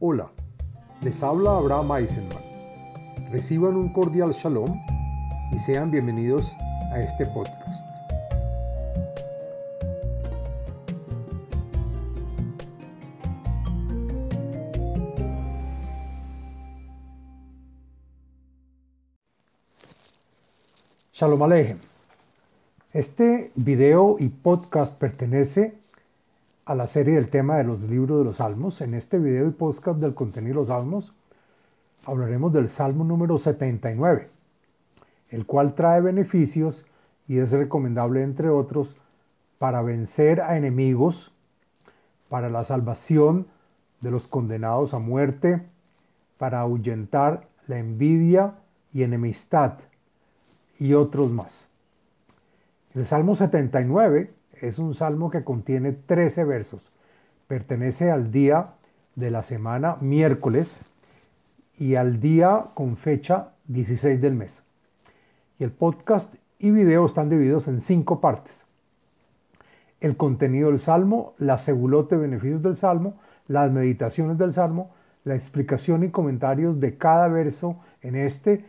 Hola, les habla Abraham Eisenman. Reciban un cordial shalom y sean bienvenidos a este podcast. Shalom Alejem. Este video y podcast pertenece a la serie del tema de los libros de los salmos. En este video y podcast del contenido de los salmos hablaremos del salmo número 79, el cual trae beneficios y es recomendable, entre otros, para vencer a enemigos, para la salvación de los condenados a muerte, para ahuyentar la envidia y enemistad y otros más. El Salmo 79 es un salmo que contiene 13 versos. Pertenece al día de la semana miércoles y al día con fecha 16 del mes. Y el podcast y video están divididos en cinco partes. El contenido del salmo, la segulote beneficios del salmo, las meditaciones del salmo, la explicación y comentarios de cada verso en este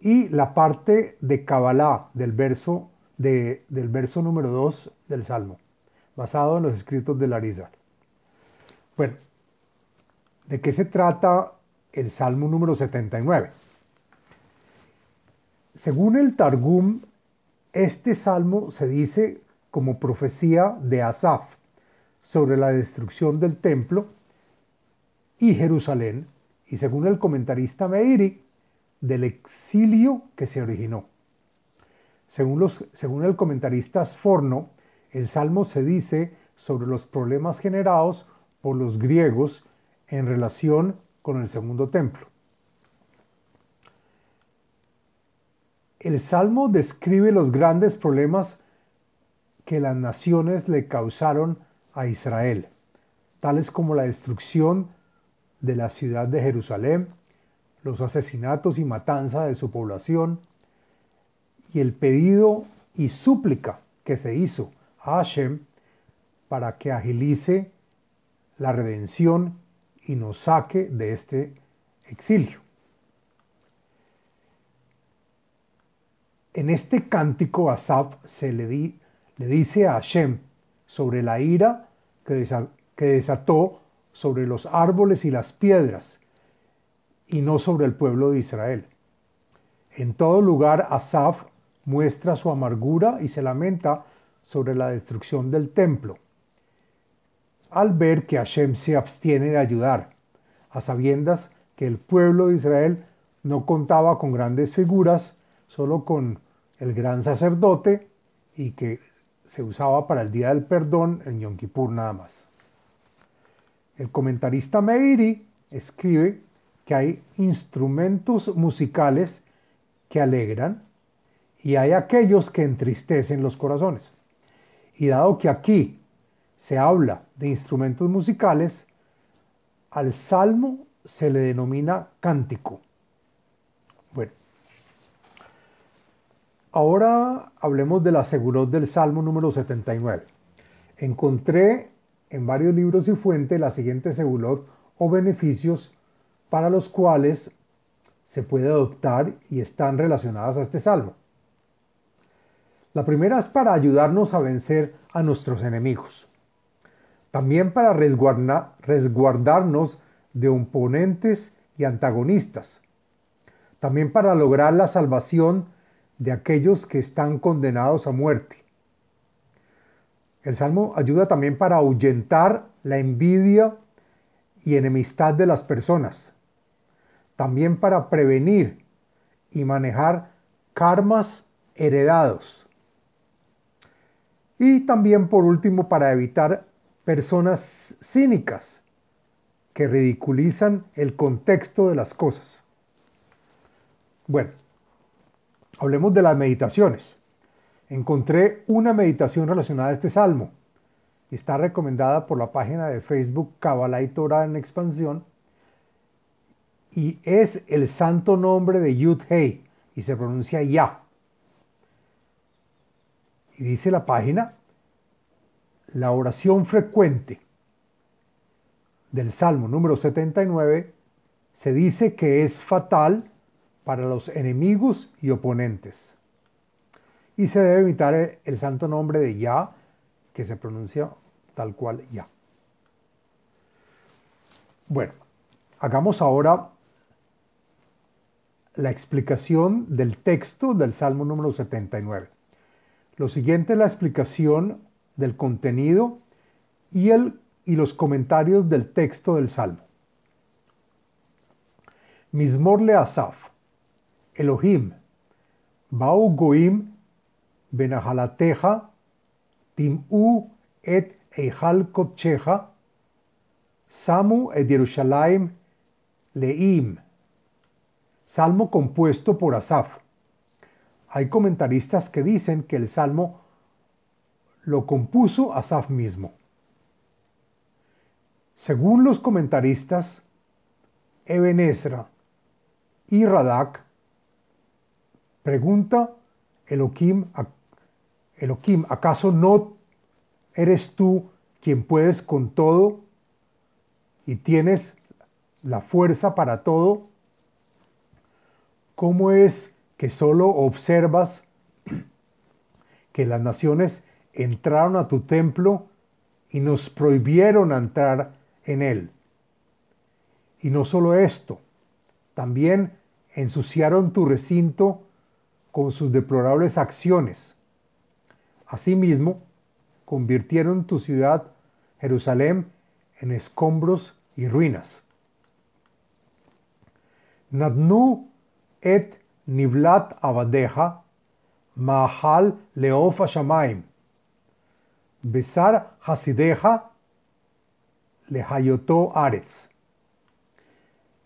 y la parte de Kabbalah del verso del verso número 2 del Salmo, basado en los escritos de Larizal. Bueno, ¿de qué se trata el Salmo número 79? Según el Targum, este salmo se dice como profecía de Asaf sobre la destrucción del templo y Jerusalén, y según el comentarista Meiri, del exilio que se originó. Según, el comentarista Sforno, el Salmo se dice sobre los problemas generados por los griegos en relación con el segundo templo. El Salmo describe los grandes problemas que las naciones le causaron a Israel, tales como la destrucción de la ciudad de Jerusalén, los asesinatos y matanza de su población, y el pedido y súplica que se hizo a Hashem para que agilice la redención y nos saque de este exilio. En este cántico Asaf se le, le dice a Hashem sobre la ira que, que desató sobre los árboles y las piedras y no sobre el pueblo de Israel. En todo lugar Asaf muestra su amargura y se lamenta sobre la destrucción del templo, al ver que Hashem se abstiene de ayudar, a sabiendas que el pueblo de Israel no contaba con grandes figuras, solo con el gran sacerdote y que se usaba para el día del perdón en Yom Kippur nada más. El comentarista Meiri escribe que hay instrumentos musicales que alegran, y hay aquellos que entristecen los corazones. Y dado que aquí se habla de instrumentos musicales, al salmo se le denomina cántico. Bueno, ahora hablemos de la seguridad del salmo número 79. Encontré en varios libros y fuentes la siguiente segulot o beneficios para los cuales se puede adoptar y están relacionadas a este salmo. La primera es para ayudarnos a vencer a nuestros enemigos. También para resguardarnos de oponentes y antagonistas. También para lograr la salvación de aquellos que están condenados a muerte. El Salmo ayuda también para ahuyentar la envidia y enemistad de las personas. También para prevenir y manejar karmas heredados. Y también, por último, para evitar personas cínicas que ridiculizan el contexto de las cosas. Bueno, hablemos de las meditaciones. Encontré una meditación relacionada a este salmo. Está recomendada por la página de Facebook Kabbalah y Torah en expansión. Y es el santo nombre de Yud Hei y se pronuncia Ya. Y dice la página, la oración frecuente del Salmo número 79 se dice que es fatal para los enemigos y oponentes. Y se debe evitar el, santo nombre de Yah, que se pronuncia tal cual Yah. Bueno, hagamos ahora la explicación del texto del Salmo número 79. Lo siguiente es la explicación del contenido y, el, y los comentarios del texto del Salmo. Mismor le Asaf, Elohim, Bau Goim, Benahalateja, Tim'u et Eihal Kotcheja, Samu et Yerushalayim, Leim. Salmo compuesto por Asaf. Hay comentaristas que dicen que el salmo lo compuso Asaf mismo. Según los comentaristas, Eben y Radak pregunta Elohim, Elohim, ¿acaso no eres tú quien puedes con todo y tienes la fuerza para todo? ¿Cómo es que solo observas que las naciones entraron a tu templo y nos prohibieron entrar en él? Y no solo esto, también ensuciaron tu recinto con sus deplorables acciones. Asimismo, convirtieron tu ciudad, Jerusalén, en escombros y ruinas. Nadnu et niblat abadeja, mahal leofa shamaim, besar hasideja, lehayoto aretz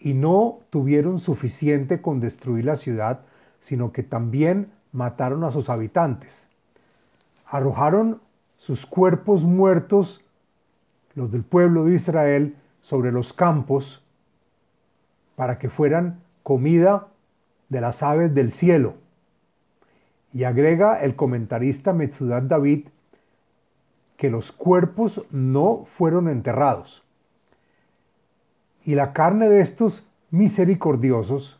y no tuvieron suficiente con destruir la ciudad, sino que también mataron a sus habitantes. Arrojaron sus cuerpos muertos, los del pueblo de Israel, sobre los campos para que fueran comida de las aves del cielo. Y agrega el comentarista Metzudat David que los cuerpos no fueron enterrados y la carne de estos misericordiosos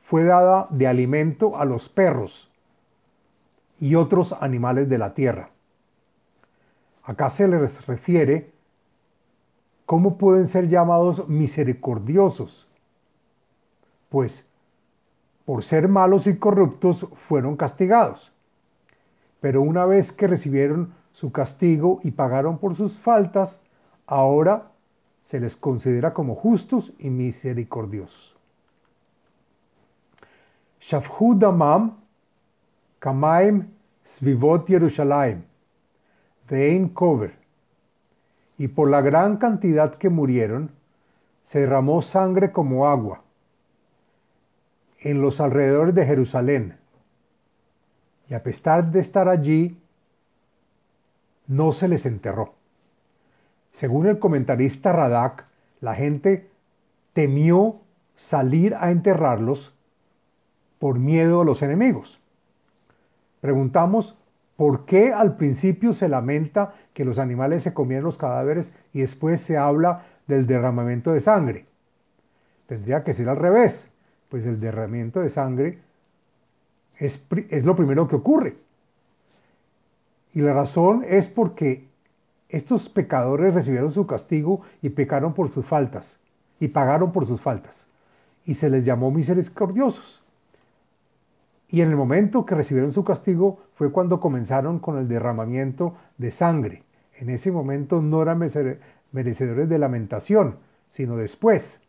fue dada de alimento a los perros y otros animales de la tierra. Acá se les refiere cómo pueden ser llamados misericordiosos, pues por ser malos y corruptos fueron castigados. Pero una vez que recibieron su castigo y pagaron por sus faltas, ahora se les considera como justos y misericordiosos. Shafhu damam kamaim svivot Yerushalayim vein cover y por la gran cantidad que murieron se derramó sangre como agua en los alrededores de Jerusalén y a pesar de estar allí no se les enterró. Según el comentarista Radak, la gente temió salir a enterrarlos por miedo a los enemigos. Preguntamos, ¿por qué al principio se lamenta que los animales se comieron los cadáveres y después se habla del derramamiento de sangre? Tendría que ser al revés, pues el derramamiento de sangre es, es lo primero que ocurre. Y la razón es porque estos pecadores recibieron su castigo y pecaron por sus faltas, y pagaron por sus faltas, y se les llamó misericordiosos. Y en el momento que recibieron su castigo fue cuando comenzaron con el derramamiento de sangre. En ese momento no eran merecedores de lamentación, sino después.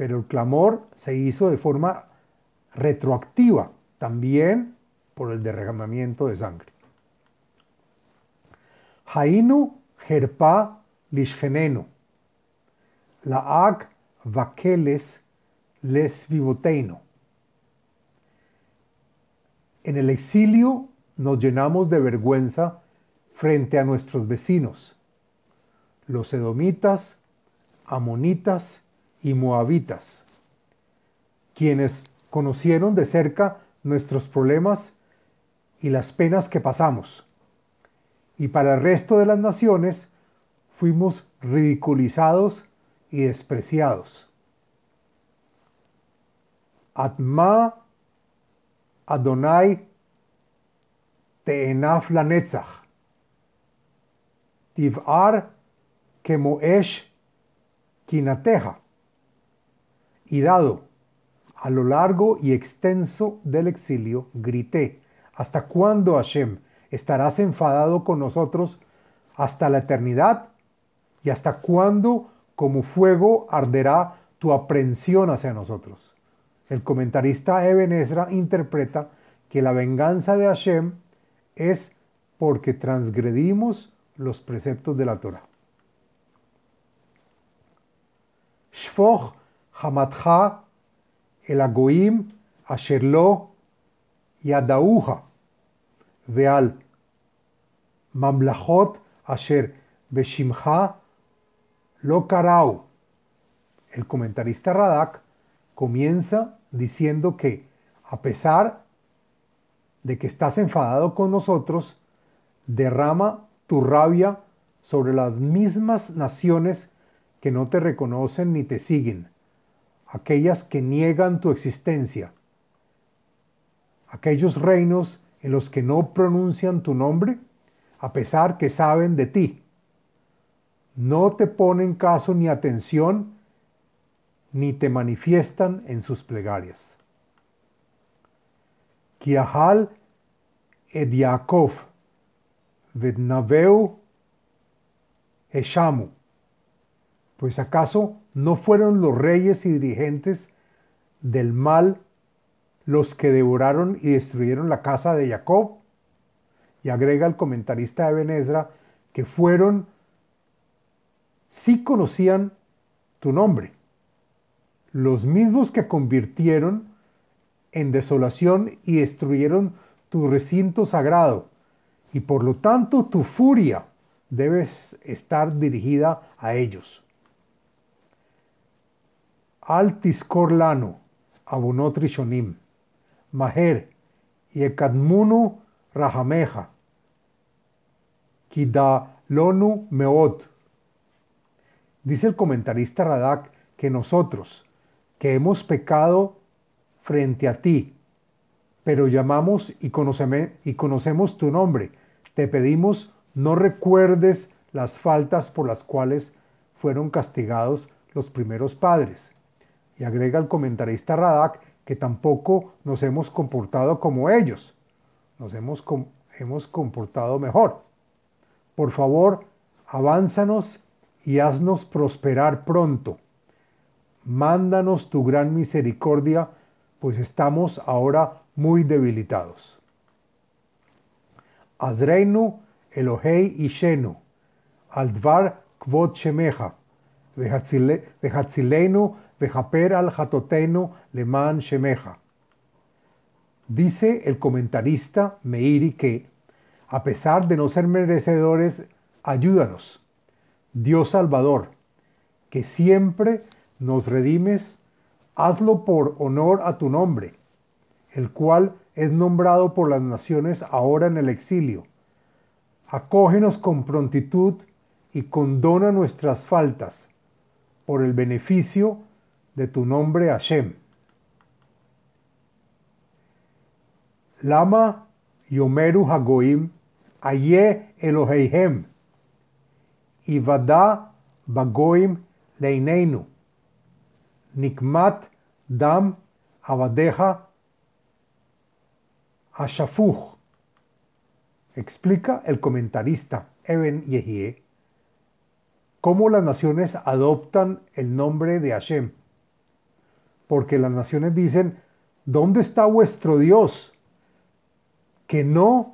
Pero el clamor se hizo de forma retroactiva, también por el derramamiento de sangre. Hainu Gerpa Lishgenenu, Laag Vakeles Les Vivoteino. En el exilio nos llenamos de vergüenza frente a nuestros vecinos, los edomitas, amonitas y moabitas, quienes conocieron de cerca nuestros problemas y las penas que pasamos y para el resto de las naciones fuimos ridiculizados y despreciados. Atma Adonai Teenaf Lanetzach. Tiv'ar Kemoesh Kinateja. Y dado a lo largo y extenso del exilio, grité, ¿hasta cuándo, Hashem, estarás enfadado con nosotros? ¿Hasta la eternidad? ¿Y hasta cuándo como fuego arderá tu aprensión hacia nosotros? El comentarista Eben Ezra interpreta que la venganza de Hashem es porque transgredimos los preceptos de la Torah. Shfoch hamatcha el agoim asherlo yadauha veal mamlachot asher beshimcha lo karau. El comentarista Radak comienza diciendo que a pesar de que estás enfadado con nosotros, derrama tu rabia sobre las mismas naciones que no te reconocen ni te siguen, aquellas que niegan tu existencia, aquellos reinos en los que no pronuncian tu nombre, a pesar que saben de ti. No te ponen caso ni atención, ni te manifiestan en sus plegarias. Kiahal ed Yaakov, Vednaveu Eshamu. Pues acaso no fueron los reyes y dirigentes del mal los que devoraron y destruyeron la casa de Jacob? Y agrega el comentarista de Benezra que fueron, sí conocían tu nombre, los mismos que convirtieron en desolación y destruyeron tu recinto sagrado, y por lo tanto tu furia debe estar dirigida a ellos. Al Tiscorlano, Abunot Rishonim, Maher, Yekadmunu Rahameja, Kidalonu Meot. Dice el comentarista Radak que nosotros, que hemos pecado frente a ti, pero llamamos y conocemos tu nombre. Te pedimos no recuerdes las faltas por las cuales fueron castigados los primeros padres. Y agrega el comentarista Radak que tampoco nos hemos comportado como ellos, nos hemos, hemos comportado mejor. Por favor, avánzanos y haznos prosperar pronto. Mándanos tu gran misericordia pues estamos ahora muy debilitados. Azreinu Elohei Ishenu, Aldvar Kvot Shemeja, Vehatzilenu Vehaper al Hatotenu Leman Shemeja. Dice el comentarista Meiri que, a pesar de no ser merecedores, ayúdanos, Dios Salvador, que siempre nos redimes hazlo por honor a tu nombre, el cual es nombrado por las naciones ahora en el exilio. Acógenos con prontitud y condona nuestras faltas, por el beneficio de tu nombre Hashem. Lama Yomeru Hagoim Aye Eloheihem Ivada Bagoim Leineinu Nikmat Dam Abadeja Ashafuch. Explica el comentarista Eben Yehie cómo las naciones adoptan el nombre de Hashem. Porque las naciones dicen, ¿dónde está vuestro Dios? Que no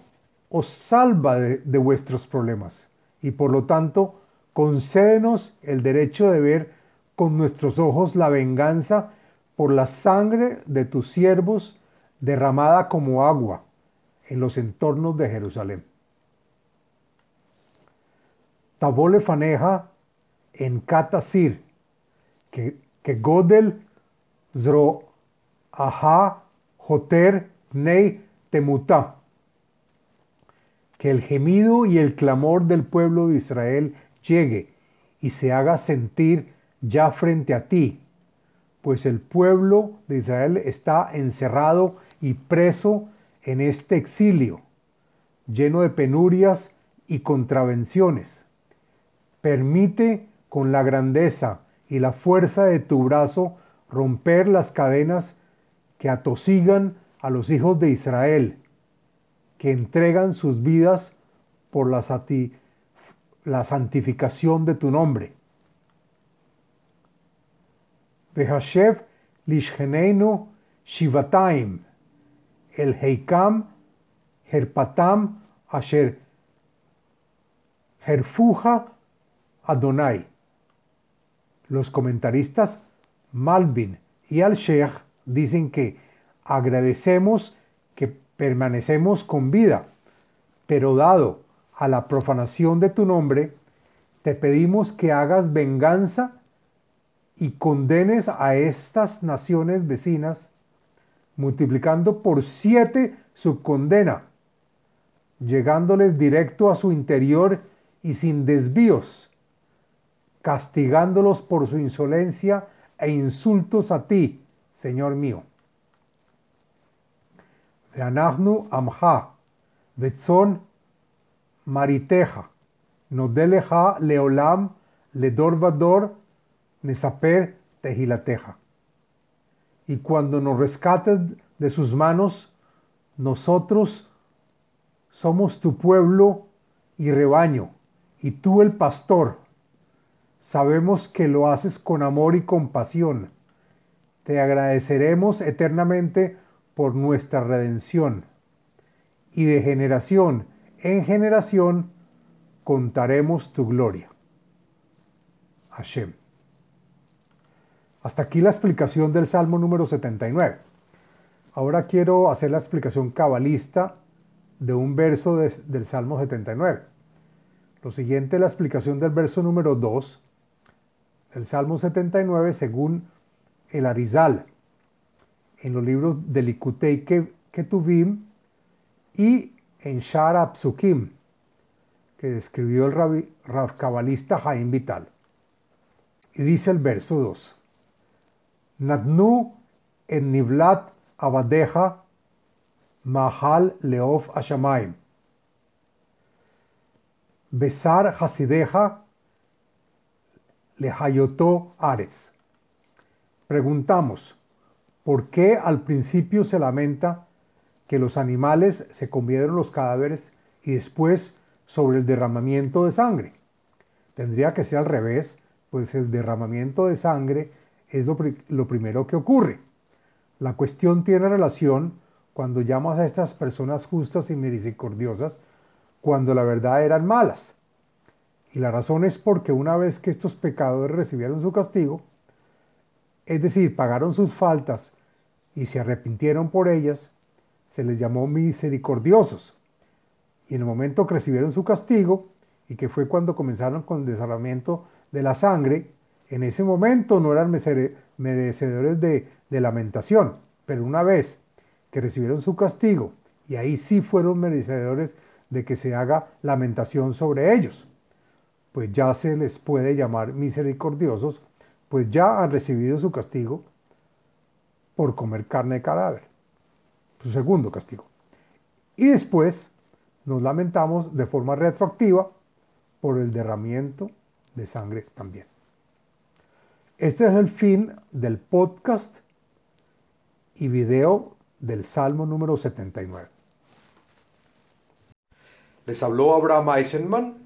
os salva de, vuestros problemas. Y por lo tanto, concédenos el derecho de ver con nuestros ojos la venganza por la sangre de tus siervos derramada como agua en los entornos de Jerusalén. Tabole faneja en Katasir, que, que Godel Zro Aha Joter Nei Temuta, que el gemido y el clamor del pueblo de Israel llegue y se haga sentir ya frente a ti, pues el pueblo de Israel está encerrado y preso en este exilio, lleno de penurias y contravenciones. Permite con la grandeza y la fuerza de tu brazo romper las cadenas que atosigan a los hijos de Israel, que entregan sus vidas por la, la santificación de tu nombre. Behashev lishgeneinu shivataim, el heikam herpatam asher herfuja Adonai. Los comentaristas Malvin y Al-Sheikh dicen que agradecemos que permanecemos con vida, pero dado a la profanación de tu nombre, te pedimos que hagas venganza y condenes a estas naciones vecinas, multiplicando por siete su condena, llegándoles directo a su interior y sin desvíos, castigándolos por su insolencia e insultos a ti, Señor mío. Veanahnu amha, betzon mariteja, nodeleja leolam, ledorvador, nesaper tejilateja. Y cuando nos rescates de sus manos, nosotros somos tu pueblo y rebaño, y tú el pastor. Sabemos que lo haces con amor y compasión. Te agradeceremos eternamente por nuestra redención. Y de generación en generación contaremos tu gloria. Hashem. Hasta aquí la explicación del Salmo número 79. Ahora quiero hacer la explicación cabalista de un verso del Salmo 79. Lo siguiente es la explicación del verso número 2 el Salmo 79 según el Arizal, en los libros de Likutei Ketuvim y en Shara Psukim, que escribió el cabalista Jaim Vital. Y dice el verso 2, Nadnu en Nivlat Abadeja Mahal Leof Ashamaim. Besar Hasideja Lehayotó Ares. Preguntamos, ¿por qué al principio se lamenta que los animales se comieron los cadáveres y después sobre el derramamiento de sangre? Tendría que ser al revés, pues el derramamiento de sangre es lo, lo primero que ocurre. La cuestión tiene relación cuando llamas a estas personas justas y misericordiosas cuando la verdad eran malas. Y la razón es porque una vez que estos pecadores recibieron su castigo, es decir, pagaron sus faltas y se arrepintieron por ellas, se les llamó misericordiosos. Y en el momento que recibieron su castigo, y que fue cuando comenzaron con el desarrolamiento de la sangre, en ese momento no eran merecedores de, de lamentación, pero una vez que recibieron su castigo, y ahí sí fueron merecedores de que se haga lamentación sobre ellos pues ya se les puede llamar misericordiosos, pues ya han recibido su castigo por comer carne de cadáver, su segundo castigo. Y después nos lamentamos de forma retroactiva por el derramiento de sangre también. Este es el fin del podcast y video del Salmo número 79. Les habló Abraham Eisenman